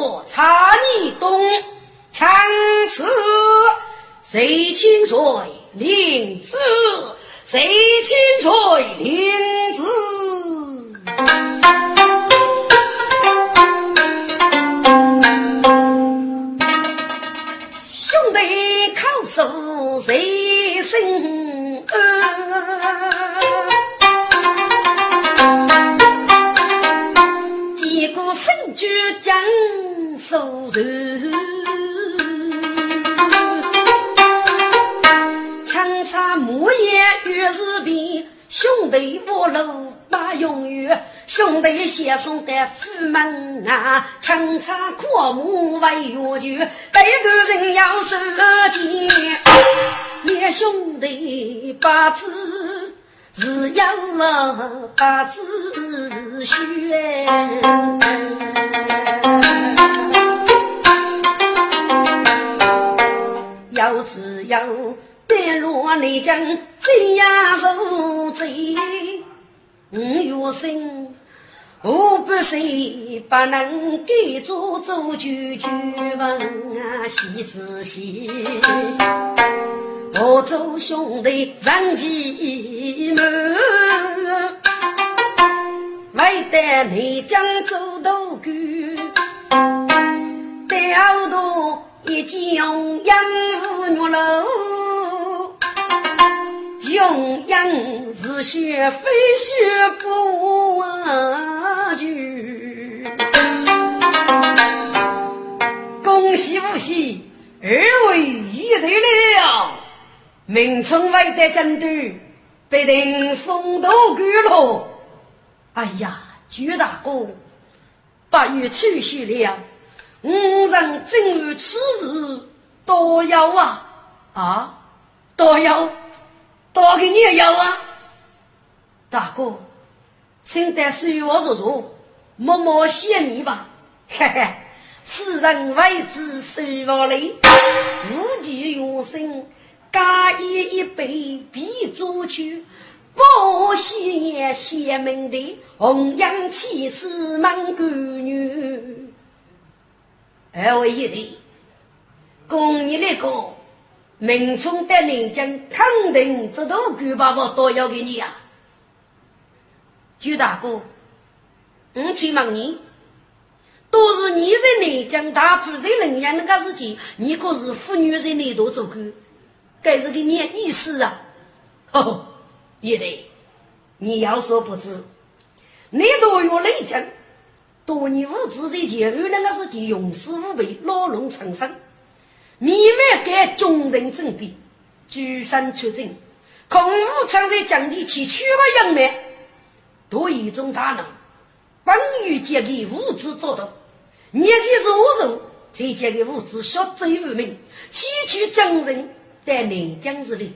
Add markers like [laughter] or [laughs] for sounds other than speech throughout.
你多月查你东，枪刺谁清水灵子，谁清水灵子。手谁生？江苏人，枪插木叶与日边，兄弟五路把永远。兄弟先送的府门啊，枪插阔母为月酒，带个人要受惊。两兄弟把子是要把子学，要只要带路你将怎样受罪？五月生。我不谁不能给做做句句问啊，细仔细。我做兄弟人气满，为得你将做多官，得好多一见养父女喽。用养是学非学不忘句，恭喜恭喜，二位遇对了，名称外的战队被定封都归了。哎呀，朱大哥，八月七夕了，五人正遇此日，多要啊啊，多要。多给你也要啊，大哥，请得随我入座，默默谢你吧。嘿嘿，世人为之受我累，无计有生，干一一杯必做去，不喜也谢门的红颜妻子满闺女，二位一对，供你那个。明冲的南京肯定这都够把我都要给你呀，朱大哥，我去问你，都是你在南京大铺在人家那个事情，你可是妇女在内头做官，该是给你意思啊？[laughs] 哦，也对，你要说不知，你都有内江，多年无知在前后那个事情，勇士无备，老龙成生。密码给中等正比，举身出征，空无常在降低其取了人命，多一种大能，本欲借给物质做到，你给肉肉，再借给物质小贼无名，崎岖将人，在南疆之内，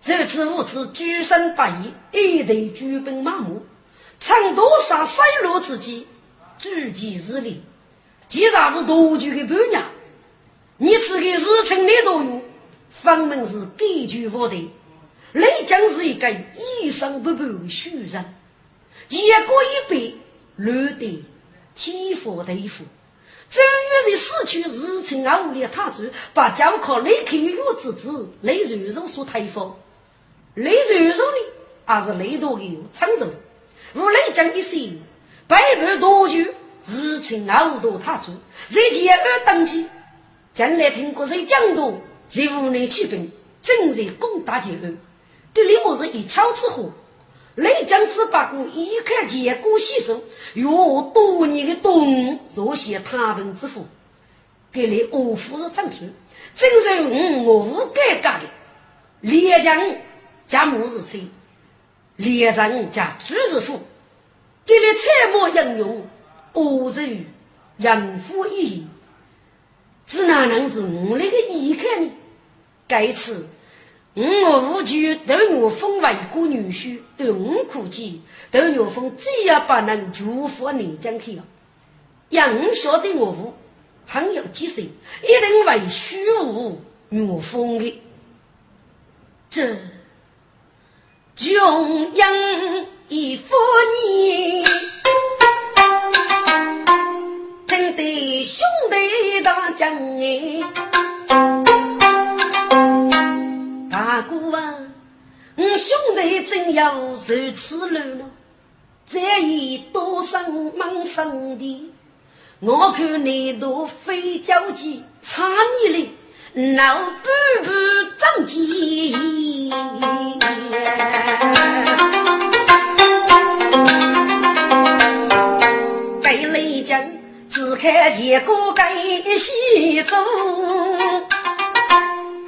这次物质举身不义，一队举兵马目，成多少衰落之际，举旗日历，既然是多举的伴娘。你这个日程的都有，分明是根据我的。雷将是一个一生不败的虚人，一个一辈乱的天佛对付。正月的死去日程而无力踏足，把教考雷克月之子雷如如所推翻。雷传说呢，还是雷多的长寿。无雷将一生，百般多久，日程熬多他出，在前二登基，将来听过谁讲多，在屋内起兵，正在攻打前二。对李我是一桥之火，雷将之八股一看结果西走，哟，多年的东若些他们之福，给你我夫是长处，真是我我无改革的。连将加木日吹，连将加朱日富，给你采墨应用，恶人人夫义，只哪能是我那个依看呢？该次。我无惧斗牛风为国女婿，我可见斗牛风只要不能祝福你将去了。杨晓得我无很有几岁，一定为虚无牛风的。这穷养一夫你，听得兄弟大将哎。大哥啊，我兄弟真要受此路了，这一多生忙生的，我看你都非交急，差你哩，闹步步着急。看见过该西走。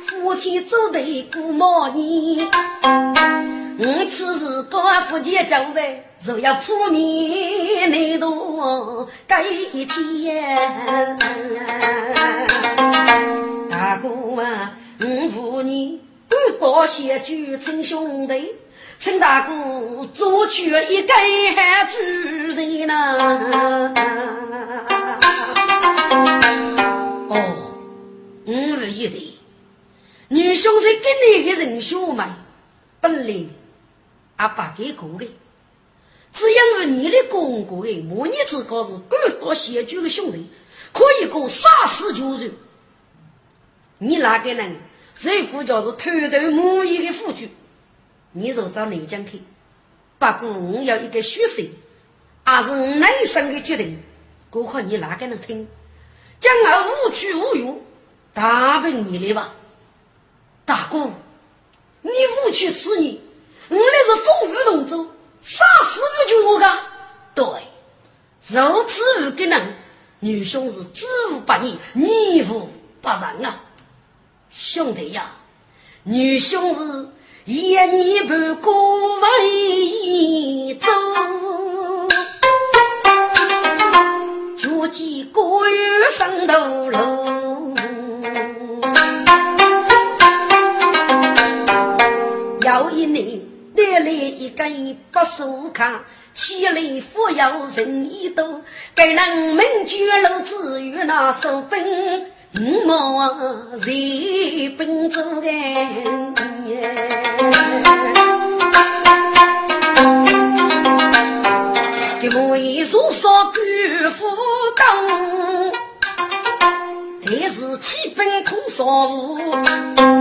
夫妻走得过毛年，我此时高夫妻交代，若要破灭难度改一天。大哥啊，我扶你赶到县去称兄弟，请大哥做去一个主人呐。我是一对。女兄是跟你的人兄妹，本来阿爸给过的，只因为你的公公的母女之间是各多贤居的兄弟，可以过杀死救人。你哪个人，谁估叫是偷偷摸摸的夫君？你就找内江去。不过我要一个学生，还是我内生的决定，过靠你哪个能听？将来无屈无辱，大本你的吧。大哥，你无去此逆，我那是风雨同舟，杀死不绝个。对，肉之无给人，女兄是知无不义，逆无不仁啊！兄弟呀，女兄是一年半过为走，脚见过月上头楼。有一年，带来一根白树卡，千里扶摇人一多。该人民居楼子与那手兵，五毛人兵走干。给我一座少官府当，但是七本通少户。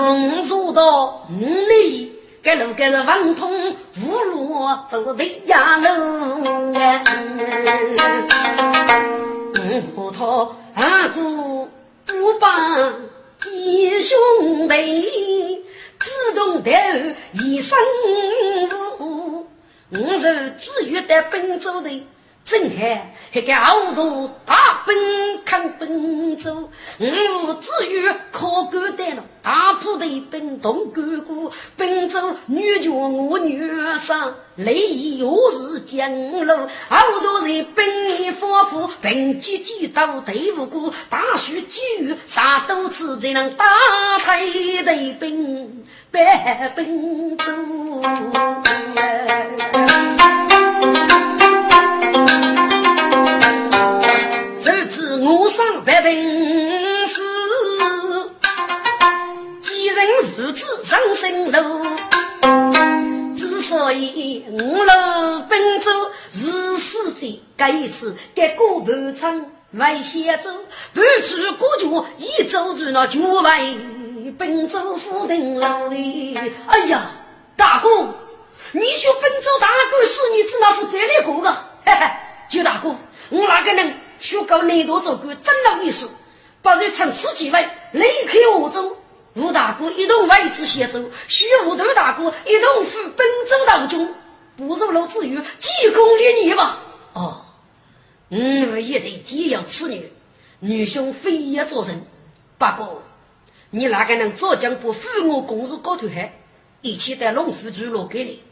五入到五里，该路该是王通五路走的呀路啊！五头阿哥不帮几兄弟，自动头一生无，五是自愿的奔走的。正海还个好多大兵抗奔走，我至于靠干单了，大铺的兵动干过，奔走女眷我女上，累又是江路，好多人兵衣发布，兵机机刀队伍过，大树机遇啥都吃，才能打开的兵白奔走。父子上生路。之所以五路奔走是死罪，这一次给过半场外先走，半处过桥一走住那就外本州府定老的。哎呀，大哥，你说本州大官是你只那副这里过个？嘿嘿，[laughs] 舅大哥，我那个人学搞内多做官真有意思，不如趁此机会离开欧州。吴大哥一同为之协助，徐武德大哥一同赴本州当中，不如老子与济公联女吧？哦，嗯，也得既要此女，女兄非也做人。不过，你那个人早将不负我公事高头海，一起带龙虎聚落给你，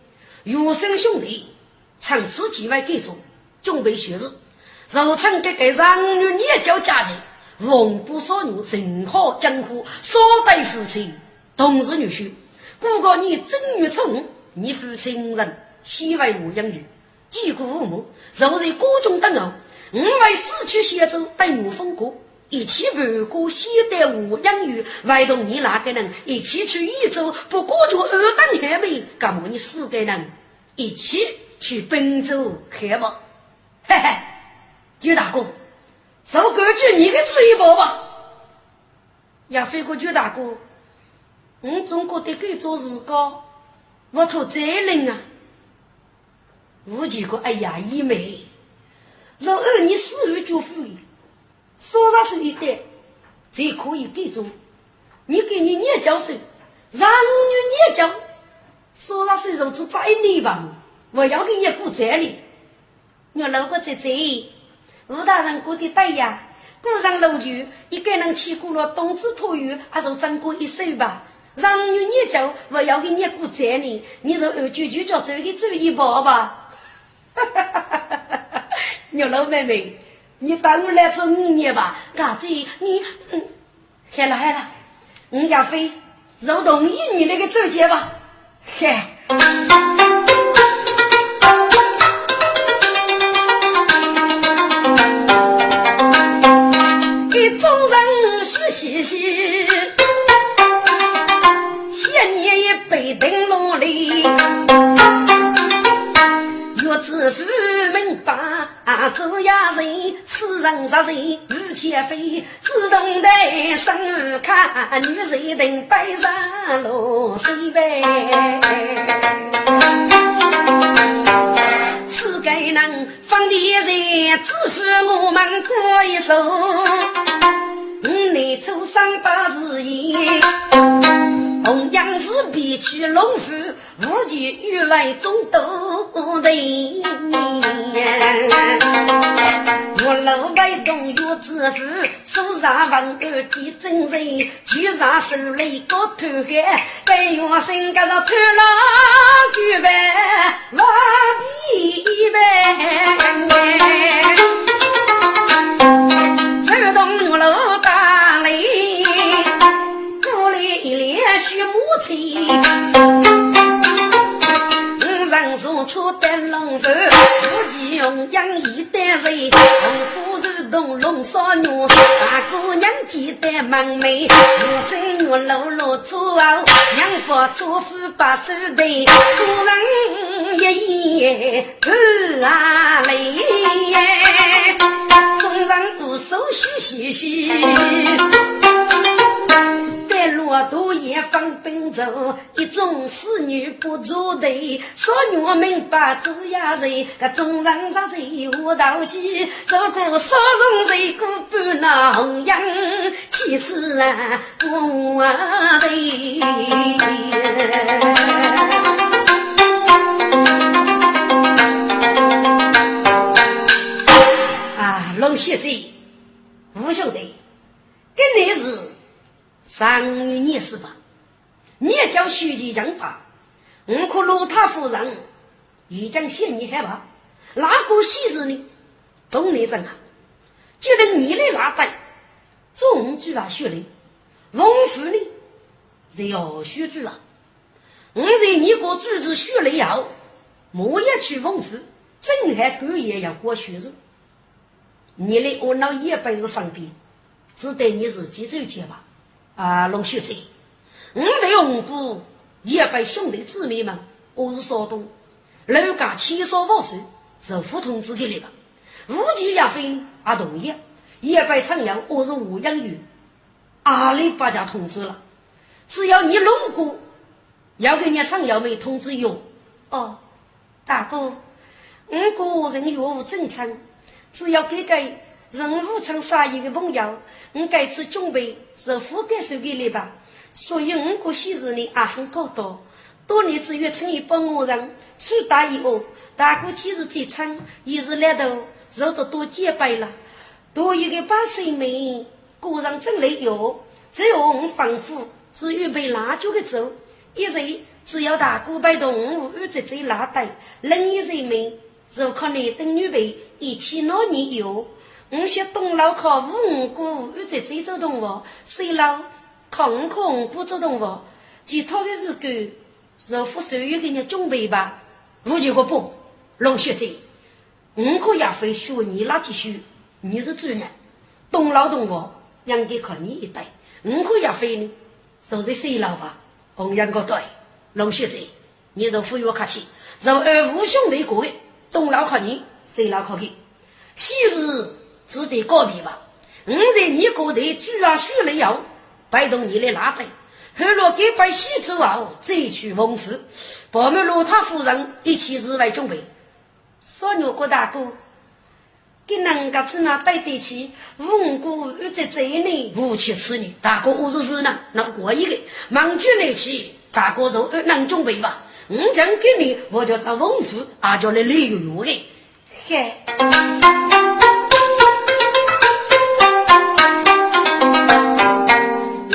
余生兄弟，趁此机会给中，准备学日，如趁这个让女你也叫佳节。奉不少女，人好江湖，少待夫妻，同是女婿。不过你正月初你父亲人西为我养育，几顾父母，若在国中等候，我为死去协助等我封国，一起陪过西待我养育，唯同你那个人一起去益州，不过就二等海妹，干么你四个人一起去本州看望？嘿嘿，九大哥。受规矩，你给出一包吧。亚飞过去大哥，我总觉得给做事高，我头责任啊。吴几个哎呀，姨妹，若按你私人就付，说啥是一点，才可以给做。你给你念教授，让你念教，说啥是如此在你吧？我要给你负责任，我老婆在这。吴大人过的对呀，过上楼局，一个人去过了冬至托月，还是挣过一手吧。让女念旧，我要给你过责任，你说二舅舅叫走的走一步吧。哈哈哈哈哈哈！牛老妹妹，你当我来做五年吧？大姐，你嗯，好了好了，我家飞，就同意你那个走结吧。嘿。嘻嘻，谢你一杯灯笼里，月子夫门把做呀人，世人杀人如天飞，自动的生看女人等摆上落水呗。此该能方便人，支付我们过一手。五内初三八字言，同样是必去龙府，无极与外中斗人。我老外东岳之父，手上文案记真人，举上手来高头海，该元神个着贪狼举呗，万比呗。手动楼续母亲。人如初登龙头，无忌用养一代人。红姑如同龙少女，大姑娘记得门楣。五生月露露初后，娘夫初夫把手对。故人一夜不啊泪，众人无手续细细。骆驼也放奔走，一种侍女不足队，少女们把主呀人，个众人杀谁无道气，走过少荣谁过半那红阳，其次啊不对。啊，龙先生，吴兄弟，跟你是。三月廿四吧，你也叫徐吉将法，我可罗塔夫人已经嫌你害怕，哪个喜事呢？懂你怎啊？觉得你的那代中举啊学历，文府呢是要学主啊。我在你国组织学历后，我也去文府，正还过也要过学日。你的我老一辈子生病，只得你自己走去吧。啊，龙秀才，我在红布也被兄弟姊妹们，我是少东，楼家千少万岁，是副通知给你吧。无极也非啊意，也被称扬我是吴养玉，阿里巴家通知了。只要你弄过，要给你常要梅通知有。哦，大哥，我个人业务正常，只要给个任务成杀一个朋友，我该次准备是覆盖手给你吧。所以我个喜事呢也很高多。多年之月成一帮我人，出大以后，大哥今日最长，一日两头，肉都多几百了。多一个八岁妹，果然真累哟。只有我仿佛是预备蜡烛的走，一日只要大哥摆动物，一直在拉带，另一人们就靠你等女辈一起闹年哟。我些东老靠五姑一直在走动物，西老靠五空不走动物，其他的是个。若夫岁月给你准备吧，无结果不，龙学姐，五个也会学你垃圾书，你是主人，懂劳动我，应该靠你一代。五个也会呢，说在谁老吧？红颜个对，龙学姐，你若服我客气，若二无兄弟过的，懂劳靠你，谁劳靠你？昔日只得告别吧。我在你过得居然学了要，摆动你来拉队。后来给拜喜之后，再去蒙福，保们罗他夫人一起日外准备。少女郭大哥，给人家只那带得起，无辜又在这里无妻此女。大哥我说是呢，那过一个忙住来去，大哥就能准备吧。我讲给你，我就找蒙福，啊叫来旅游游的，嘿。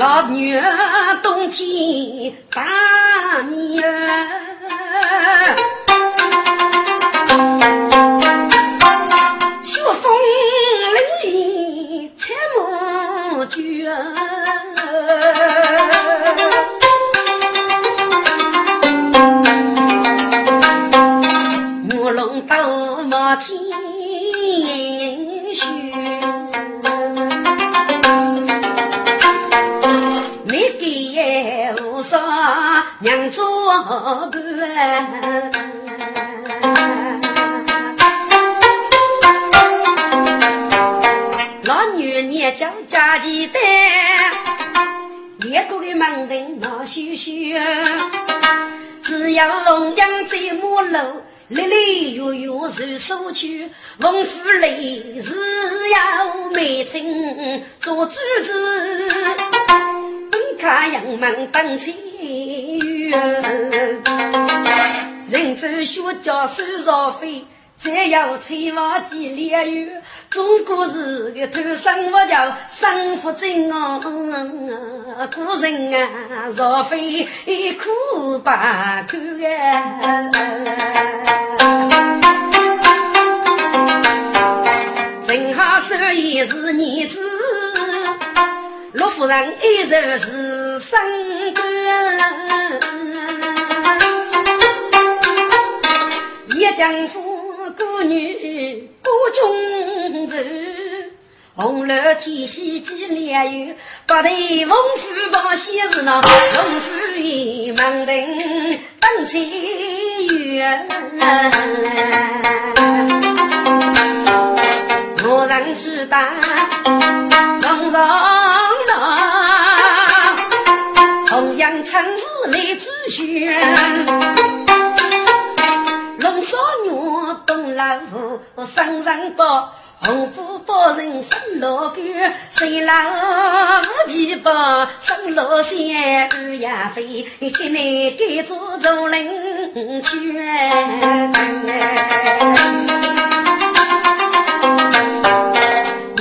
老女儿冬天大年儿，雪风凛凛采木卷，木龙斗马天。伴，老女年将家鸡蛋，列国的门庭闹羞羞，只要龙阳在马路，来来月月受所去，翁夫累是要美称做主子，本卡阳门等亲。人走学教手绕飞，再要千万几两元。中国是个土生我叫生福真哦，古人啊绕飞苦把苦啊。正好手艺是儿子，陆夫人一日是生江夫孤女孤中愁，红楼天喜几两油，白头翁夫帮喜事闹，翁夫一门庭等财源。我人去打重上郎，同样城市来咨询。少女东老虎，身上包红布包人生老狗，谁老无钱包生老仙儿呀飞，给你给做做人去。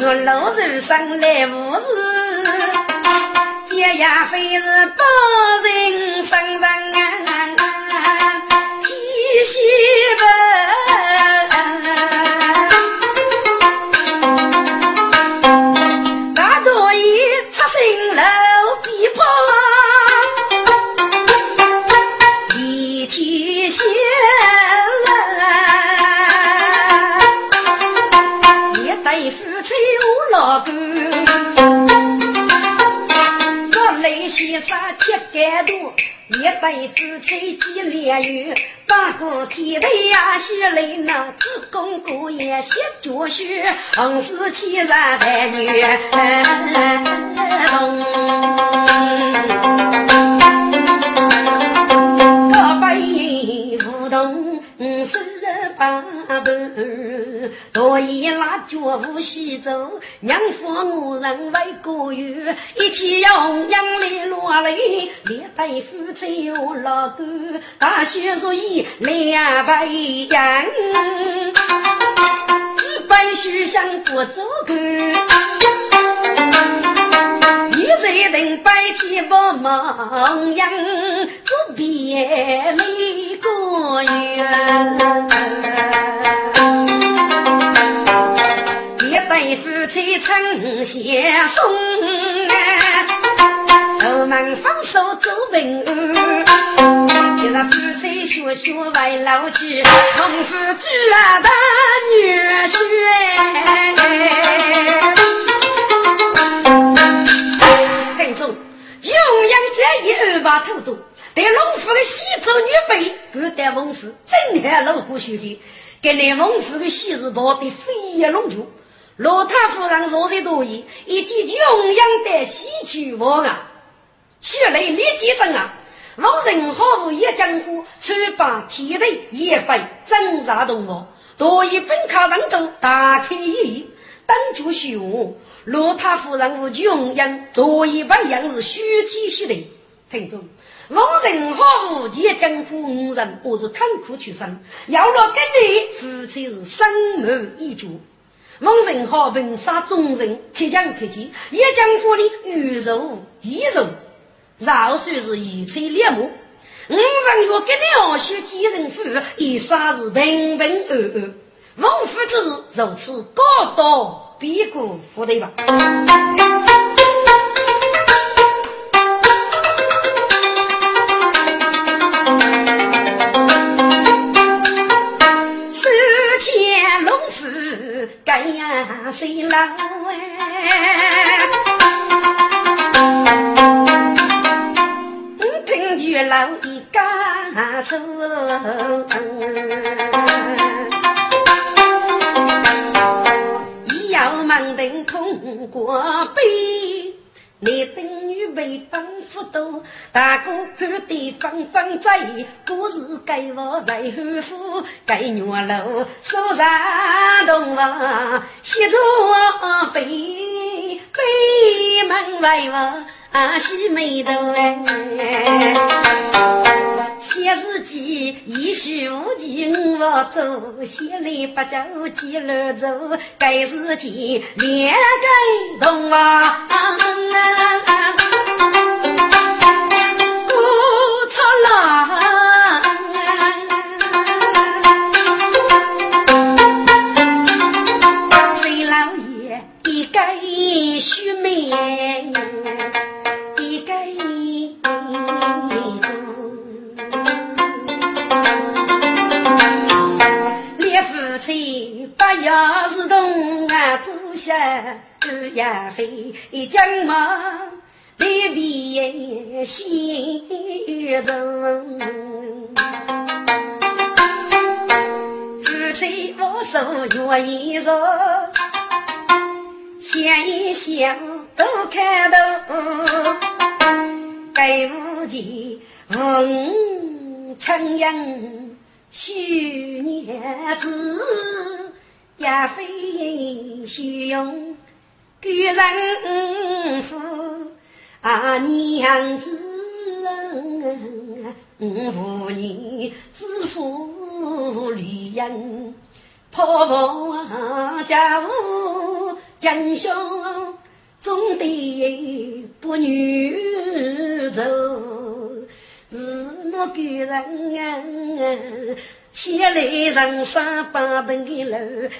我老肉上来无事，姐呀非是包人身多。一对夫妻几两元，八个天头呀喜来那子公姑爷写脚书，红丝牵上才女大伯，大爷拉脚无锡走，娘夫我人为过月，一起用红娘落泪，连带夫妻又老狗，大雪如意两百一呀，基本事项不足够。女人白天不忙样，做别离过远。一对夫妻成相送，后门放手走平安。今日夫妻学学为老去，农夫举啊大女婿。对农夫的西周女辈，各带农夫正海路过学习，给那农夫的喜事报的飞扬龙族。罗太夫人若在多疑，以及永阳的喜去望啊，血泪立即增啊！王人好无一江湖，穿把铁队也被挣扎动物，多一本卡上头大开一义，当主虚无。罗太夫人无穷养，多一般样是虚体系的。听众，王人好无也江湖五人，我是坎苦出身，要了跟你夫妻是生门一族。王人好文杀众人，可讲可见，也江湖里玉柔一柔，饶算是一吹两目。五人若跟你二兄几人夫，一杀是平平安安。王夫之事如此高道。比古福对吧？干呀谁老哎？听见老一干走。等通过杯，你等女被帮扶多，大哥看的方方在，故事该我在后府，该月楼手上洞房，写着背背门外话。啊，西眉头哎，写日记一书无记我做，写来不着记了走，改日记连改动啊，不心中。夫妻无数月一日，想一想都看到，该无钱问亲人许年子。也非虚荣，古人夫啊娘子，妇女自负女人，破房家务将相总得不女走，是莫古人。写来人生八本的路，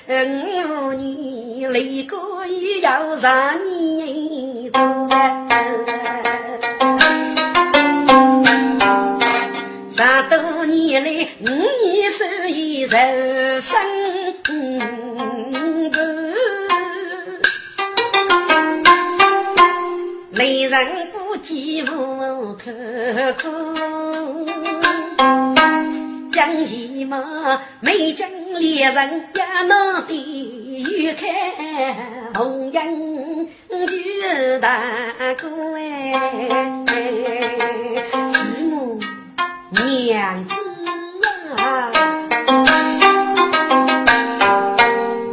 五年来过也要十年多。十多年来，五年受益人生苦，雷人不计无可苦。将一马，没将猎人也能地狱看红颜就大哥哎，娘子啊，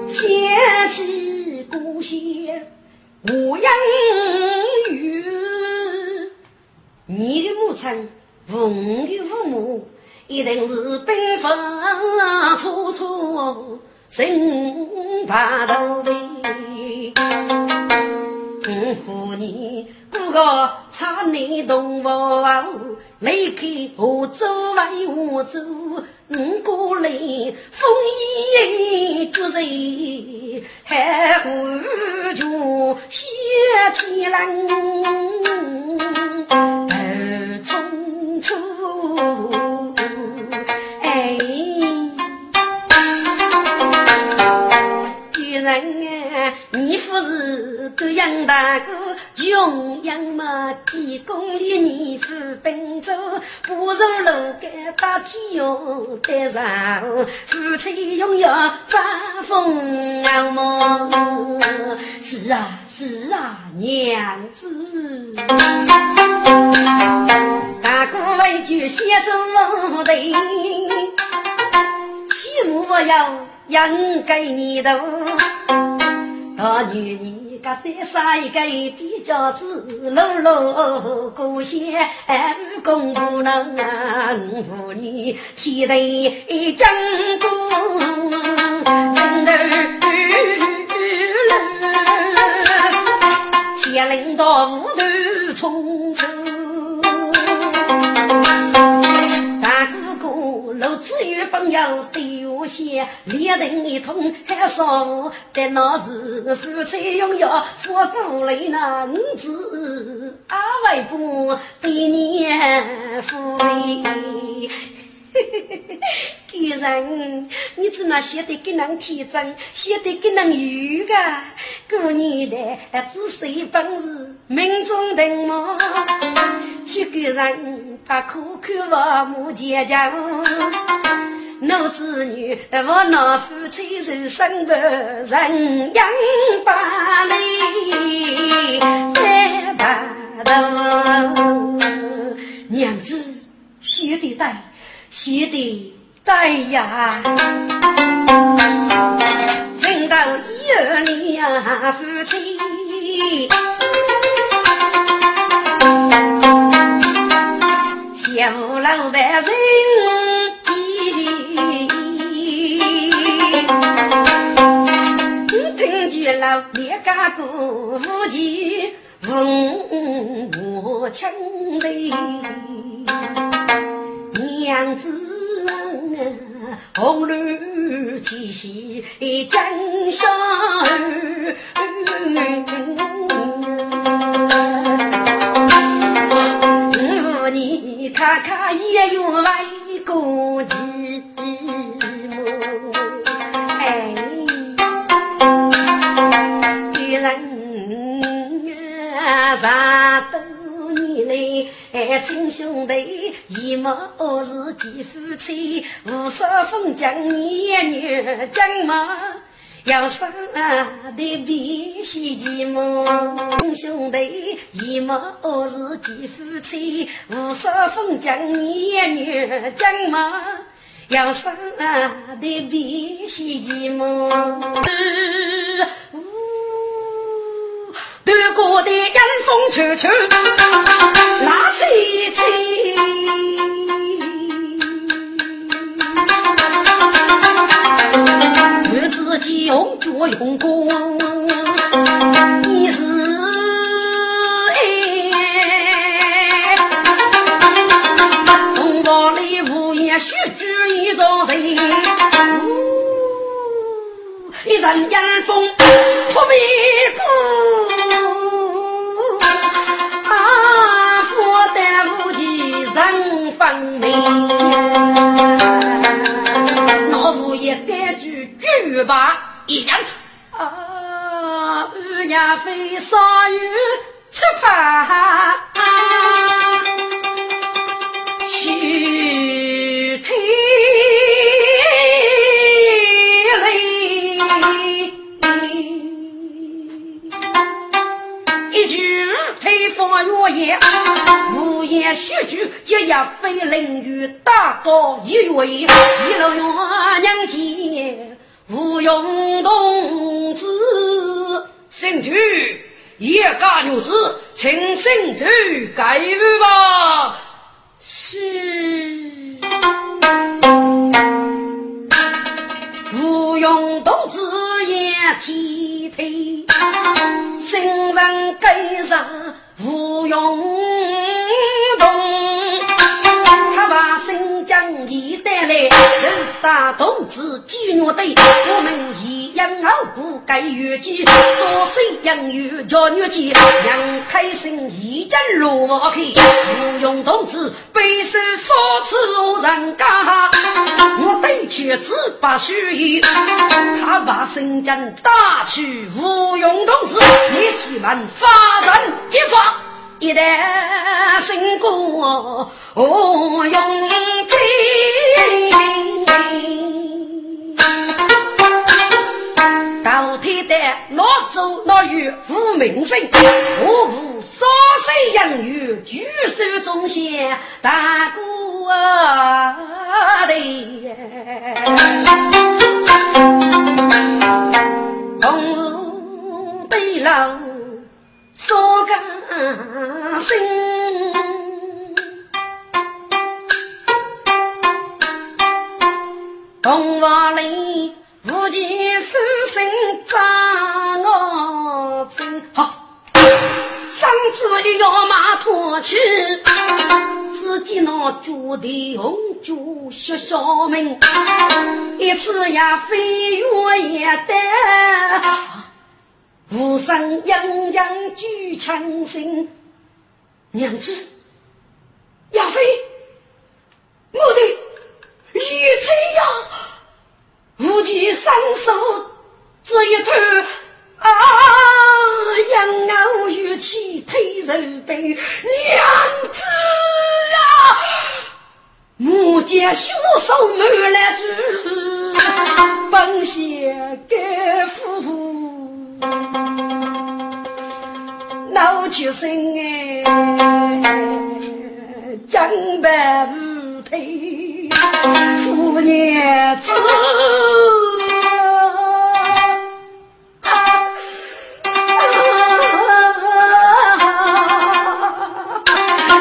想起故乡我养育，你的母亲父的父母一定是兵分楚楚，人怕头的。妇女，哥哥差你同房。离开河州为我走。五过来，风雨绝人，海湖就雪天冷，头冲出，哎，女人，你不是都养大哥？穷养嘛几公里，你夫奔走，不如楼盖打天哟，得上夫妻拥有扎风傲梦。是啊是啊，娘子，大。哥为句写着的，起码要养给你的大女人。个再生一个比较子，露露过些公不能妇女天地将功，真头千领到无头冲出。子与朋友对我些，连人一通还少，但那是夫妻拥有富过来那五子，阿外婆对你富裕。[laughs] 嘿人，你只那写的给人天真，写的给人愚个。过年的只谁本事，命中定么？几个人把苦口话母姐讲，老子女我老夫妻受生不人养把你来把头，娘子写的带。写的带呀，人到夜里呀，夫妻羡老百姓，听句老别家姑夫妻问我亲的。娘子红绿体系江山儿，你看看也有为过寂寞，哎，女人啊，啥都。来，亲兄弟，一毛是几夫妻，无少封将你女将嘛，要杀的必须寂寞。亲兄弟，一毛是几夫妻，无少封将你女将嘛，要杀的必须寂寞。渡过的阴风处处，那吹吹，不知几用脚用功，你是哎，东房里无言须举一张嘴，一阵阴风扑面。分明，老夫也该句句吧。一样。啊，二娘飞上雨出发，去天一句推翻月言。言须句，节也非淋雨大高一月，一路月娘见无用同志，姓朱叶家女子，请姓朱改语吧。是吴用同志也体贴，身上盖上吴用同，他把新疆一带来人大同志纪念队，我们一样傲骨该越级，左手杨玉叫女婿，杨开心一家落开，吴用同志背手少次我人家，却只把虚意，他把新疆打去无用同志，你替们发展一发，一旦成功，我用到天的老祖老岳无名声，我无少岁养育，举手中线大哥的，红对老说个声。东华里无计书生张我真好，上次一要马拖去，自己那朱的红烛小小门，一次也飞越一代，无声洋洋举枪声，娘子，亚飞，我的。一切呀，无忌双手这一头啊，杨傲玉气推手背，娘子啊，木剑血手满来之，本县该夫闹出声哎，江白无推。父娘子，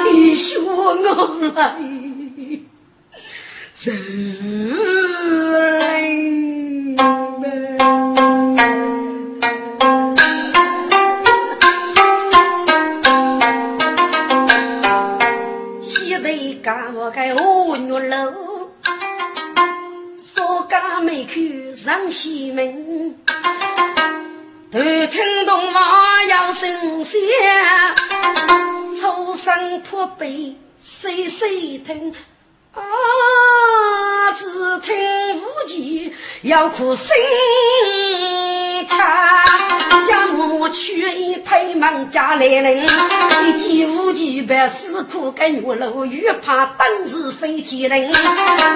你说我来是人初生托背细细听，啊，只听无忌要哭声。家母去一推门家来人，一见无忌百死苦跟月楼，越怕当时飞天人。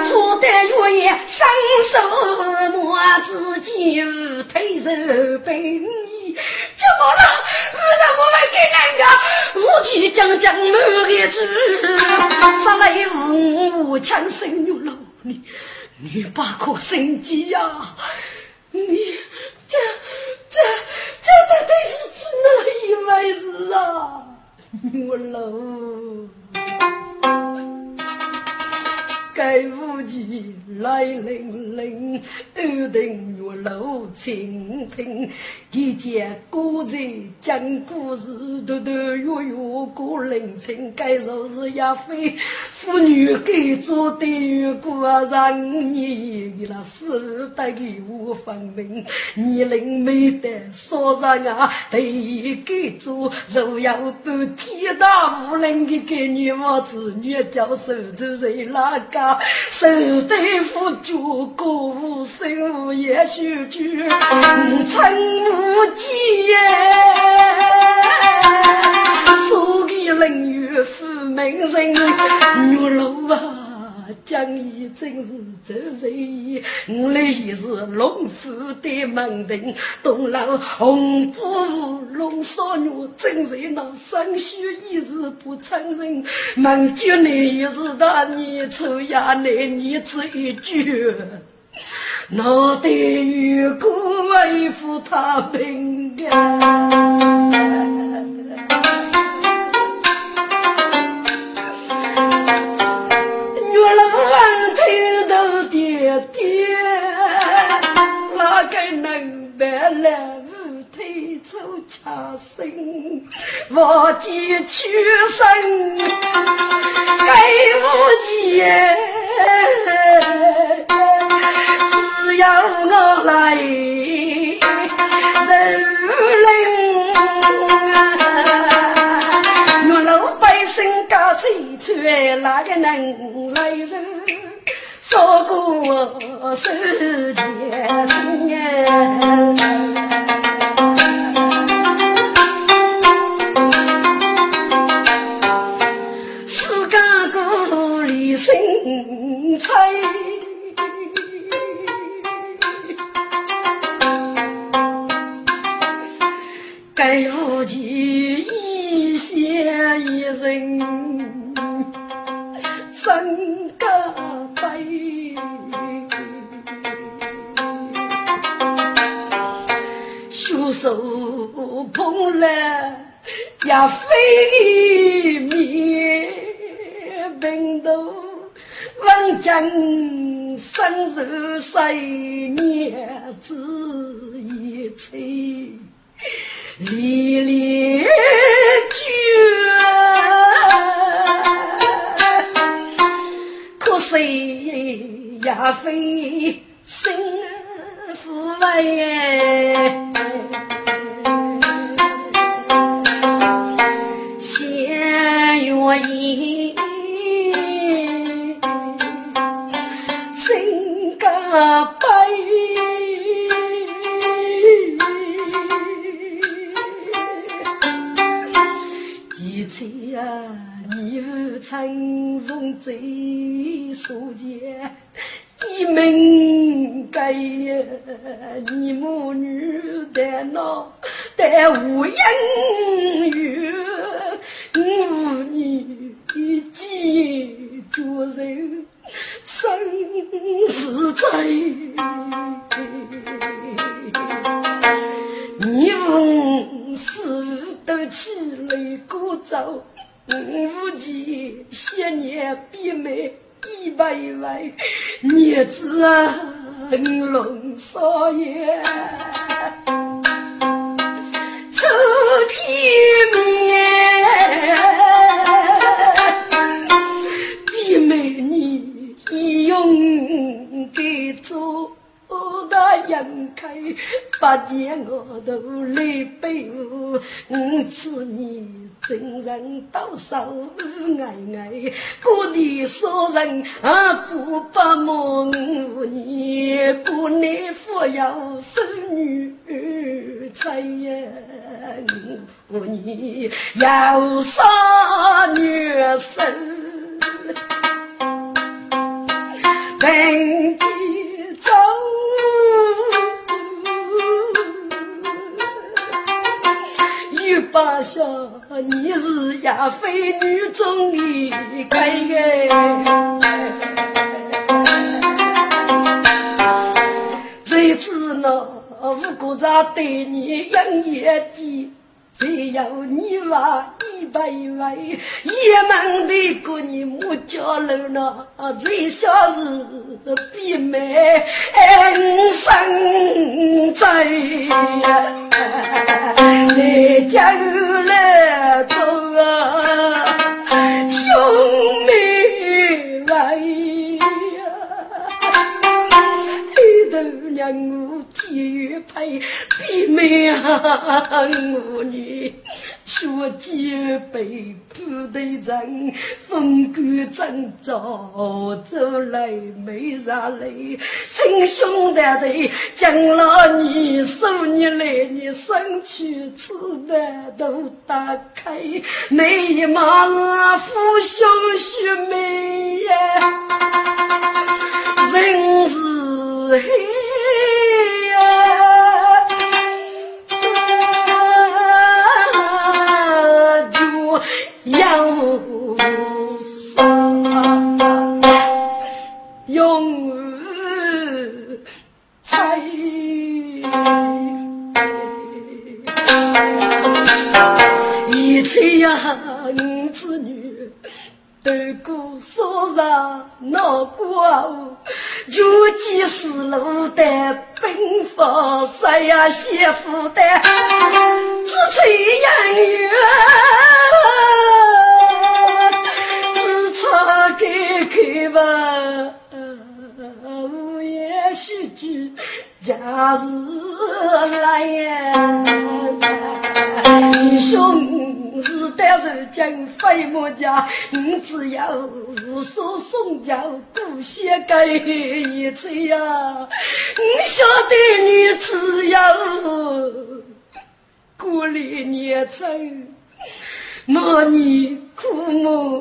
初得月夜伸手摸自己推手背，怎么了？为什么会给人家无忌将将满个字，杀来无无枪生月楼，你你把可生计呀？你这这这到底是指哪一回事啊？我老。该无忌来领领，二等月楼倾听，一见古人讲故事，头头月月过凌晨。该说是亚飞妇女给做的过上你那死得给我分明，年龄没得说上啊，得给做若要不天大无人的给女娃子女教手就在那个。手对付主，歌无声无言，须句曾无忌耶。说给人月富名人，月楼啊。江一真是走人，我来是龙虎的门庭，东楼红布龙少女，真是那生须一日不承认，门绝内又是大年初呀，那年只一句，我的女儿为夫他病了，女儿爹爹，哪该能办了？安。他生，我寄出生给无钱，只要我来受领，我老百姓家催催，哪个能来受？说过世间情。该夫妻一血一人，三个悲，双手捧来也非灭病毒，问君生如谁念子一催。离离绝，可惜也非一百万，孽子龙少爷，初见面，我大眼开，八戒我都来背我，五次你真人多少爱爱，各地少人啊不把梦你，国内富有生女才呀，你要杀女生，本地走。八下，你是亚非女中的该个，这次呢，五谷杂对你养业绩。只要你娃一百万，也门的过你母家楼呢，最小是比妹生在来家来走啊，兄妹来呀，一头娘。体育配比妹啊，我女学姐被部队人风干征召走来没啥累，亲兄弟的将老你送你来，你身躯翅膀都打开，美马父兄兄妹呀，人是黑。豆哥说上闹过，就几十路的奔赴，谁呀媳妇的只吹洋月，只差开开吧，午夜须知假日来呀，英雄。是单手将飞马家，你只要无所送交，故乡该一醉呀。你晓得你只要孤立年成，莫你苦莫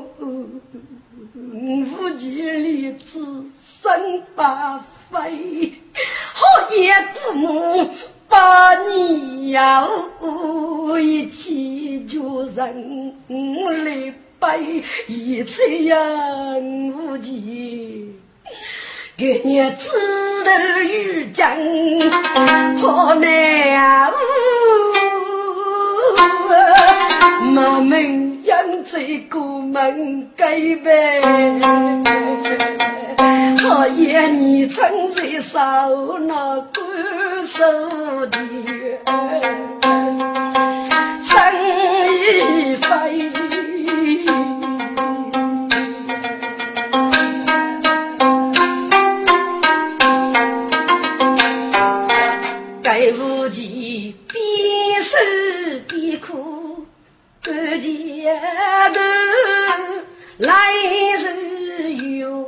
无计立志生八飞，好也不母。把你要一起就人来背，一切样无忌，给你指头与讲，好难马门养在过门改呗，好爷你曾在手那官手的生意飞，该无忌边受边苦。过街头来日哟，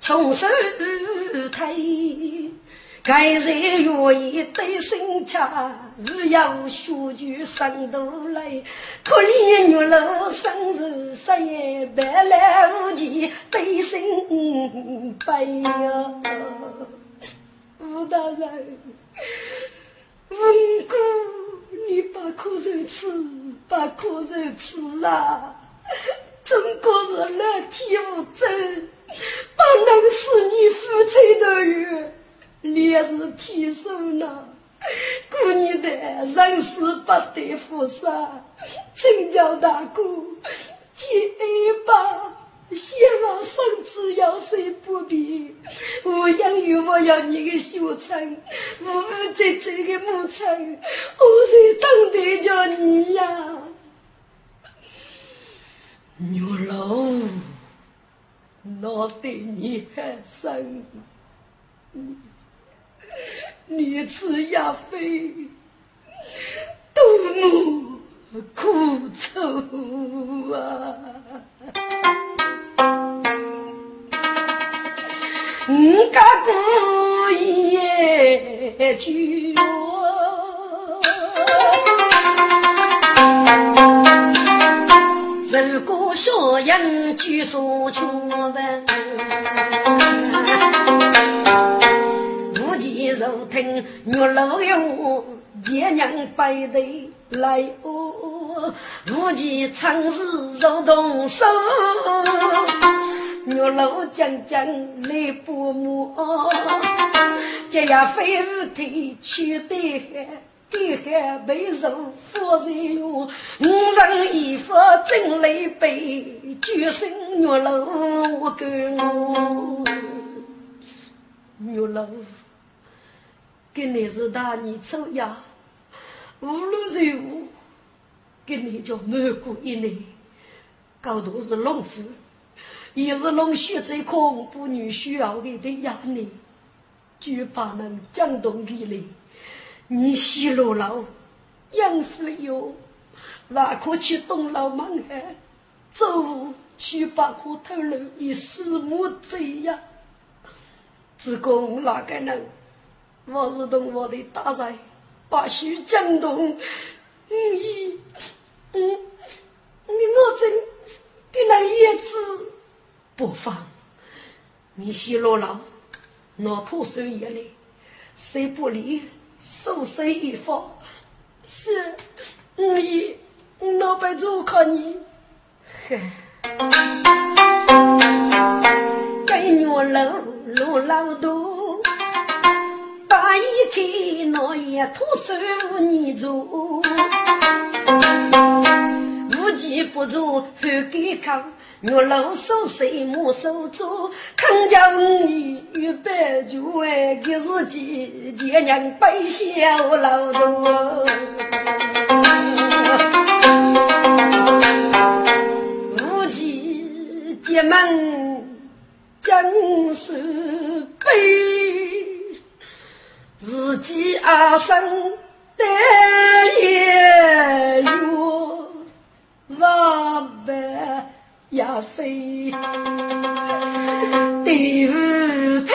穷手推，该日愿意对生吃，只要学句生都来。可怜女老生如山，白来无钱对生白呀，吴大人，问过你把苦肉吃。把苦肉吃啊！中国是蓝天无洲，把那个侍女夫妻的鱼，烈日天手呢。过年的人事不得负杀，请教大哥，接吧。先王生子要谁不必？我养育我要你的学成，我在这个母亲，我在等待着你呀。牛老，我对你还生，你吃亚飞，多么苦愁啊！五家过夜聚，如果小杨举手劝问，听月老有，爹娘背对来哦，夫妻长日如动手。玉楼将将来不磨，这呀飞舞腿去的海，对海背肉佛人用，五人一佛真来背，举身玉楼我跟我。玉楼，今年是大年初一，无论如何，今年就满过一年，高度是龙虎。也是龙血最恐怖女需要的的压力，就怕能江东地来，你西路老养肥哟，万可去东楼门海，走去把可偷了一丝木贼呀！只供哪个人？我是同我的大人，把许江东，嗯一，嗯，你我真给那叶子。不妨，你先落牢，拿土收叶来，谁不理，收谁一方。是，五姨，老板做靠你。嘿，该鸟楼路老多，大一天那也土收你做。无计不做半给口，我老手谁木手做，康家你与白酒哎，给自己爹娘背小老多。无忌结门将是悲，自己阿生得也有。万般也非第五天，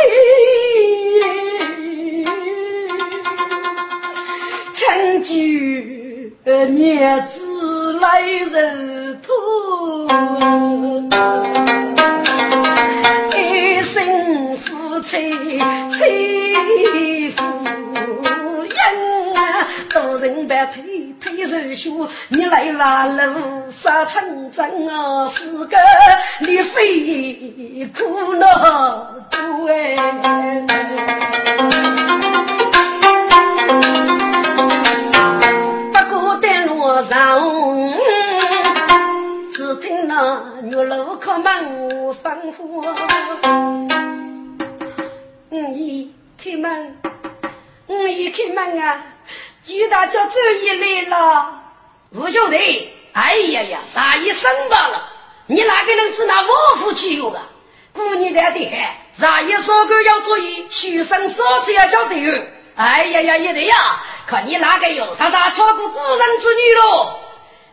请就孽子来受托，一生夫妻妻白头。推手书，你来挖路杀城镇啊，是个李飞苦恼多哎。不过在路上，只听那玉楼敲门放火，嗯，一开门，嗯，一开门啊。巨大家这一来了，吴兄弟，哎呀呀，啥一生罢了？你哪个能知那王府去有啊？姑娘的的海，啥一说个要注意，学生说子要晓得哟。哎呀呀，也得呀，看你哪个有，他咋瞧不古人之女喽？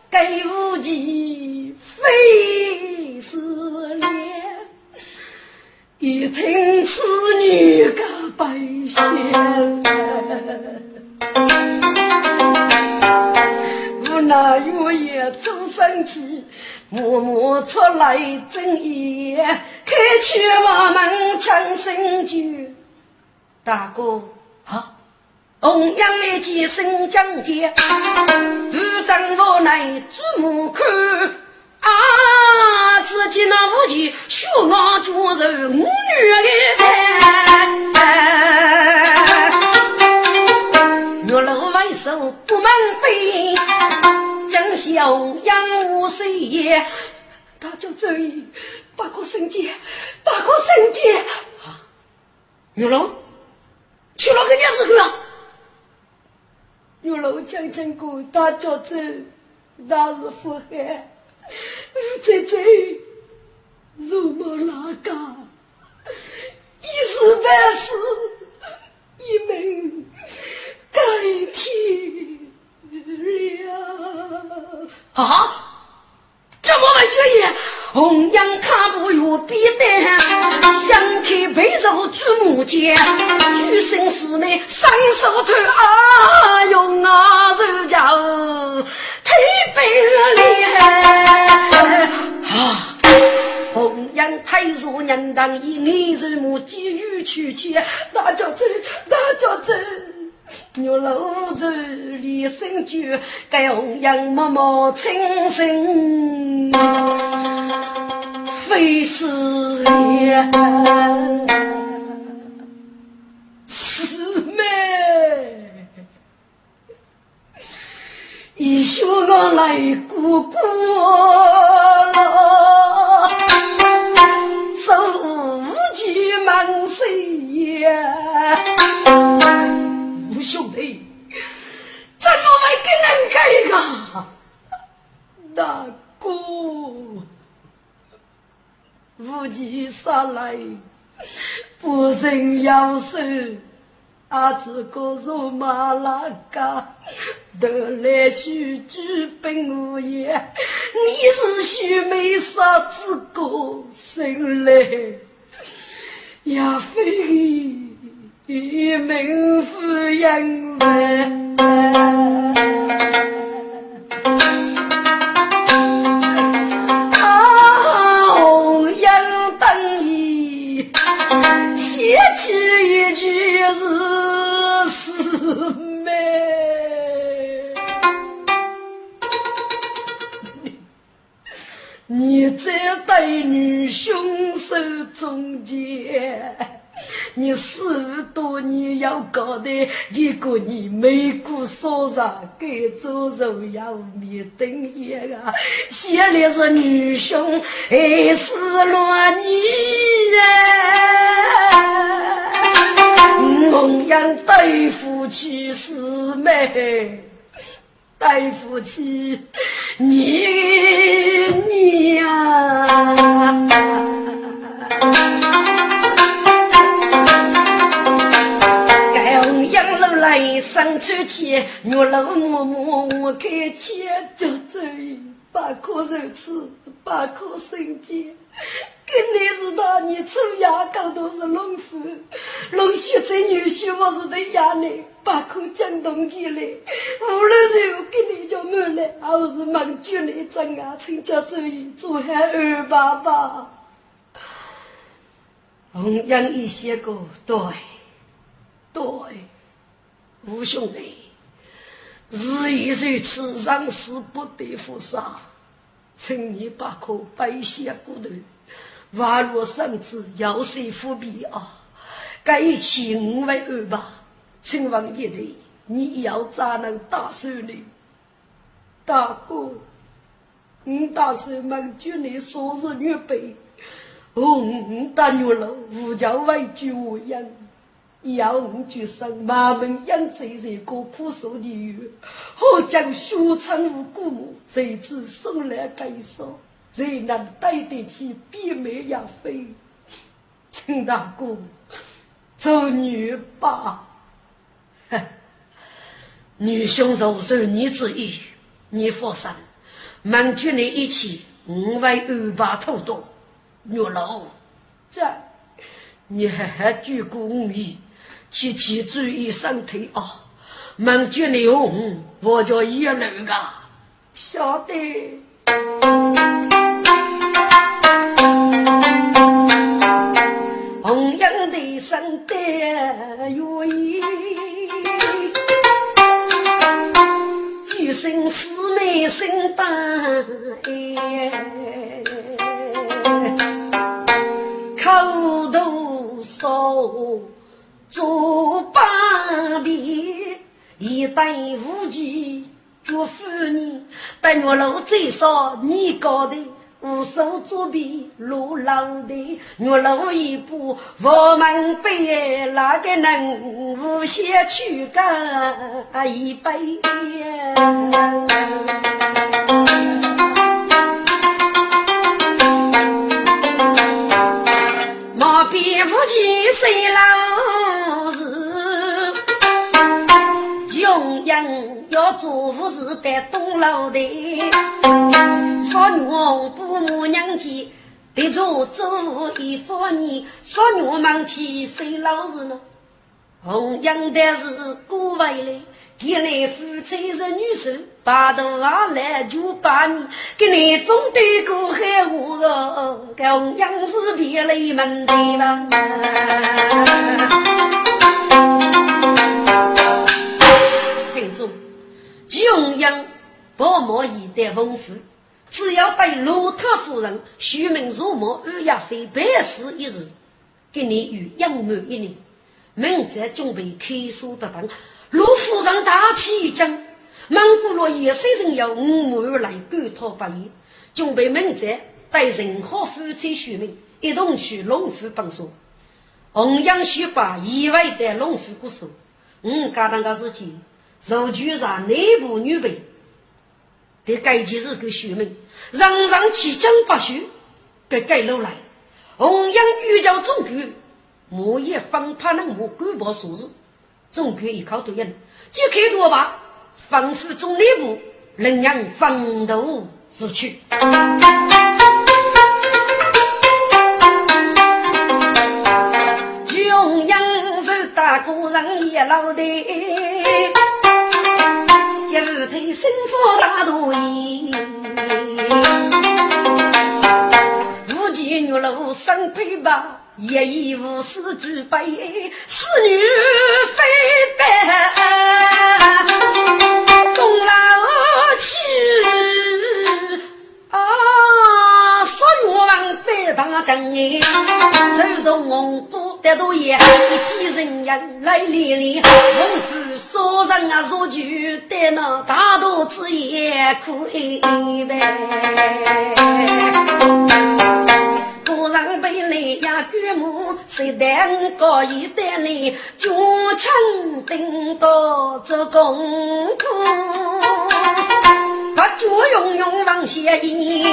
给无忌非是恋，一听此女个白仙。那月夜出生气，默默出来睁眼，开去我门抢生酒。大哥，哈，红阳来接生将接，独张无奈注目看，啊，只见那武器血傲绝肉，五女月楼外手不满，小杨无岁也。大叫这一八个圣姐，八个圣姐啊！月楼去了个电视剧啊！月楼将经过大叫这，那是福海，在这如毛拉嘎，一时半时一门。改天 [laughs] 啊！这么没主意，红阳卡不越必得，想开背肉朱木剑，举身师妹双手推啊，用啊手脚推背了啊！红娘太弱人当一眼日目急于去切，大脚走，大脚走。玉楼子里生酒，该红颜脉脉清新，非是恋。师妹，一宿我来过过了，手无忌忙谁呀？兄弟，怎么会给人开一个？大哥，无忌上来，不人要收，阿子哥说马拉嘎，得来须举本无言，你是须眉杀子哥生来，也非。一名富人，啊，红颜等意，写起一句是师妹，你这对女凶手中间。你四五多年要搞的一个你美骨烧上，该做肉要面等一啊！现在是女兄还是乱女人？蒙阳对夫妻是美。对不起，你你上秋千，月老默默我开钱就走，八颗肉吃，八颗生煎。跟你是大年初牙膏都是农夫，农学在女婿我是对衙内，把口讲东西来，无论是跟你叫门来，还是忙酒来争啊，请家注意做好二爸爸。红杨一些个对对，吴兄弟，日一如此，让死不得不杀，请你把颗白血骨头。瓦若生子，要谁伏笔啊？该请五为二吧，请问爷的，你要咋能打算呢？大哥，你打算忙住你说是预备，红大女了，无教为居无要我就生马门养这些个苦受的鱼，好将血肠无辜母，这次送来该说。谁能对得起闭门养妃？陈大哥，做女吧。[laughs] 女兄若受你之意，你放心，满军你一起，我为安排妥当。月老，这你还还鞠躬五意，切切注意身体啊！满军你红，我叫一路个，晓得。生的愿意，举身四妹身当哎，口头说做八遍，一代无忌绝妇女，但我老最少你搞的。无手作笔落老的，月落一步我们背，哪个能无限去干一杯？莫比夫妻谁老人要做副事得东老的。少女不母娘家，得做做一方年。少女忙起谁老实呢？红娘的是过回来，给来夫妻是女手，把头发来就把你给你总得过海我个，红娘是别来门的吧？穷养不满意的丰富。只要对罗特夫人虚名如梦，二亚妃百事一日，给你与养满一年，明在准备开书得当。罗夫人大气一讲，蒙古罗也虽然要五而来赶讨白衣，准备明在带任何夫妻虚名一同去龙府帮手。弘扬学霸意外的龙府故事，嗯，干那个事情，受局长内部预备。得改几日个学名，让让其将不学，给改楼来。弘扬玉教中举，莫也方怕那莫官报数字，中举一考对人，即开多吧，仿佛中内部能让风头死去。[laughs] 穷阳是大姑人也老的。一日头身负大肚衣，无妻女老生陪伴，一衣无私举杯，侍女非白，东老大将哎，手动红布。得多也，一几人人来连连，农夫说人啊说句，得那大肚子也苦一杯。古人背来呀，举目谁担高一担来，举枪顶到做功课。把脚用用往下移，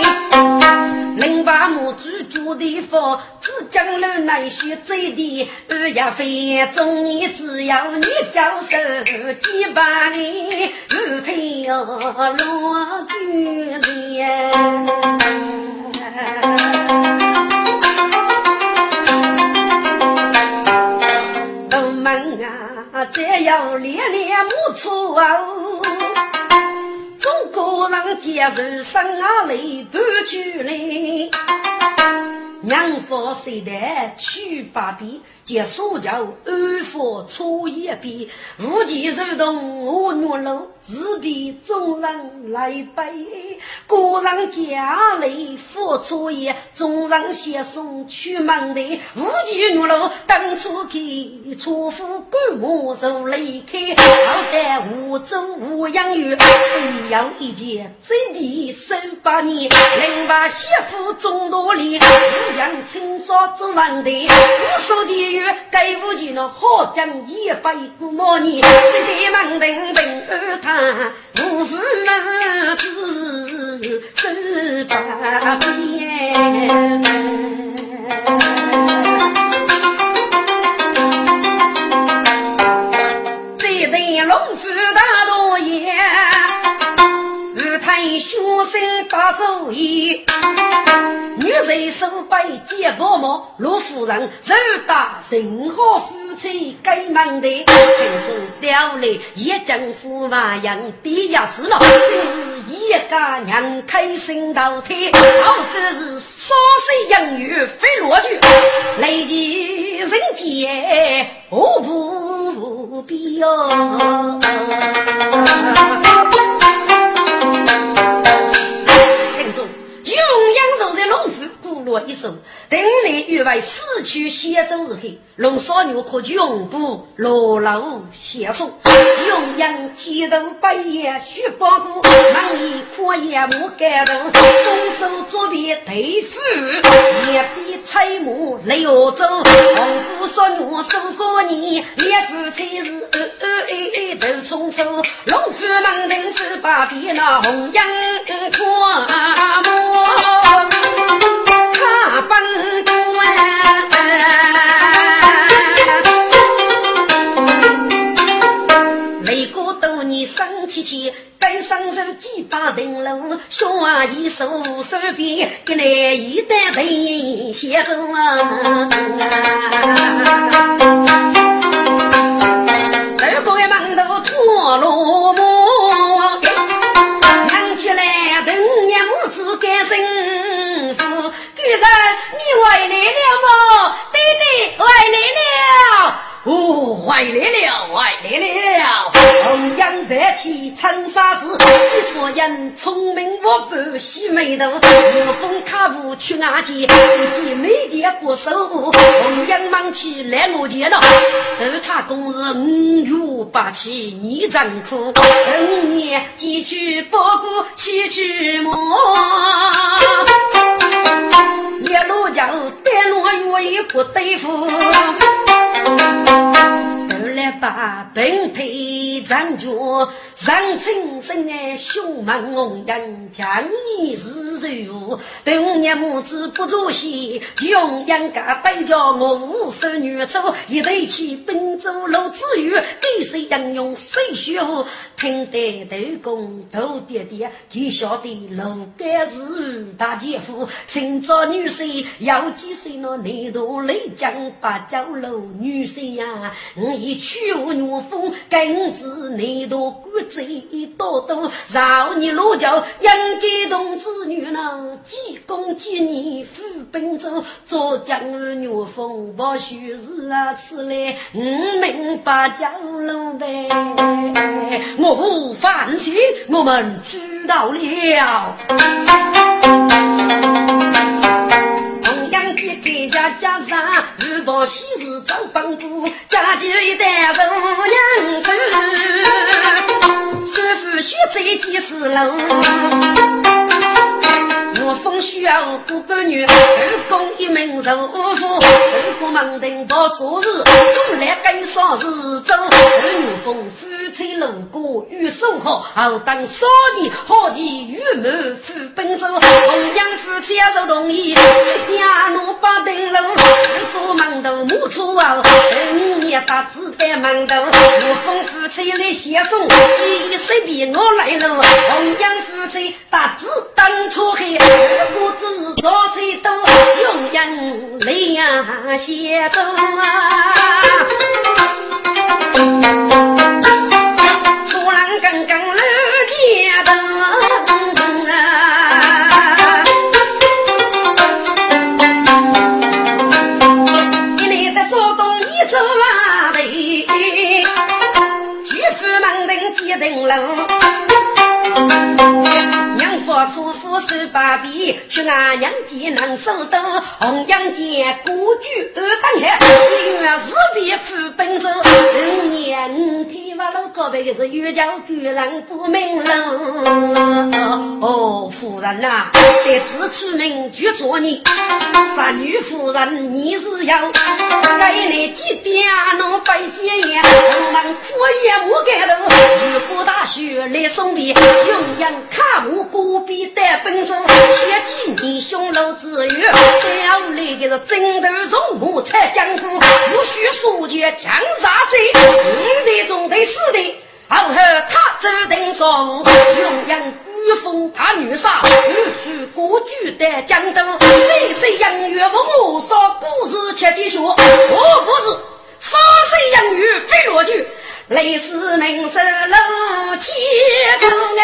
零八母猪住的房，只讲了那些嘴的，二呀非中年只要你交手几百年，后腿要落巨人。都门啊，只要练练母粗哦。中国人接受生啊累不去嘞。娘夫虽得去八比，借所教安佛初一笔，无极如同我女路，自比众人来背。个人家里付出也，众人携送去门的，无极女路当初去，错付官马受离开，好歹无州无养育，必要一件最低十八年，另把媳妇中多里。将青纱做王的，无数地狱给无极那好将一百个毛年，这地门人平安他，无父母子十八变。把主意。女人手背肩包毛，陆夫人手打任何夫妻该忙的，跟着调来一江夫娃养的鸭子了，真是一家娘开心到天，好说是烧水养鱼飞落去，累及人间何不必哟。我一首，等你欲为死去写走日后，龙少女可永不落楼写送。永阳街头半夜雪包谷，忙里苦也莫感动。动手作弊对付，也比采木溜走。红姑少女守过年，连夫妻是呃呃哎哎都匆匆。龙虎门定是把比那红阳跨木。生气气，跟双手几把灯笼，小阿姨手手边给来一担藤写着啊，二哥的馒头拖罗木，养起来等娘子干生。女人，你回来了吗？弟弟回来了。哦，回来了，起长沙子，几撮人聪明我不细眉头，无风卡布去瓦解，一见没见过手。红颜忙起来我见了，而他公是五岳八气你真苦，五年几去包谷七去磨，一路叫带路越也不对付。后来把本腿长脚，上青身的凶猛红颜，强你是如。等年母子不足惜，穷养家带着我无数女子，一对起奔走路子鱼，给谁养用谁学武？听得头公头爹爹，他晓得路该是大姐夫，寻找女婿要几岁呢？内度内江八角楼女婿呀，我一去无女风，根子内度骨贼多多，饶你老教应该同子女呢，几公几年富本走，做江女风不许是啊，此来五名八角楼呗，我无放弃，我们知道了。同样的给家家上，日报喜事。做帮主，家家一代人娘子，师傅学这几十楼。我封需要五个女，二公一门受夫，二公忙定报数日，送来跟上日走。二女风夫妻路过与守好，好当少年好奇玉满富本州。红娘夫妻也同意，家奴把灯笼，二公忙头木出啊，二女也打子弹忙头。我封夫妻来写送，一随便我来了。红娘夫妻打子当初黑。不知早吹多，穷人两些多啊！初出府收把币，去俺娘家能守得。红阳街故居二当海，一月四别赴本州。五年天马路高背是岳家居人不明喽。哦，夫人呐，得自出名就做你。三女夫人你是要，该你几点能拜见呀？我们苦也莫干喽。雨过大雪来送别，穷阳卡木古。必带本中，写几年雄楼之语，带下来的是枕头从木才讲过，不许说句江山贼，五代中的四代，后后他走登上路，永阳御风大女杀，御去国剧的江东，这些洋月不我说故事切记说，我不是杀谁洋月非落去。雷死门首楼千重哎。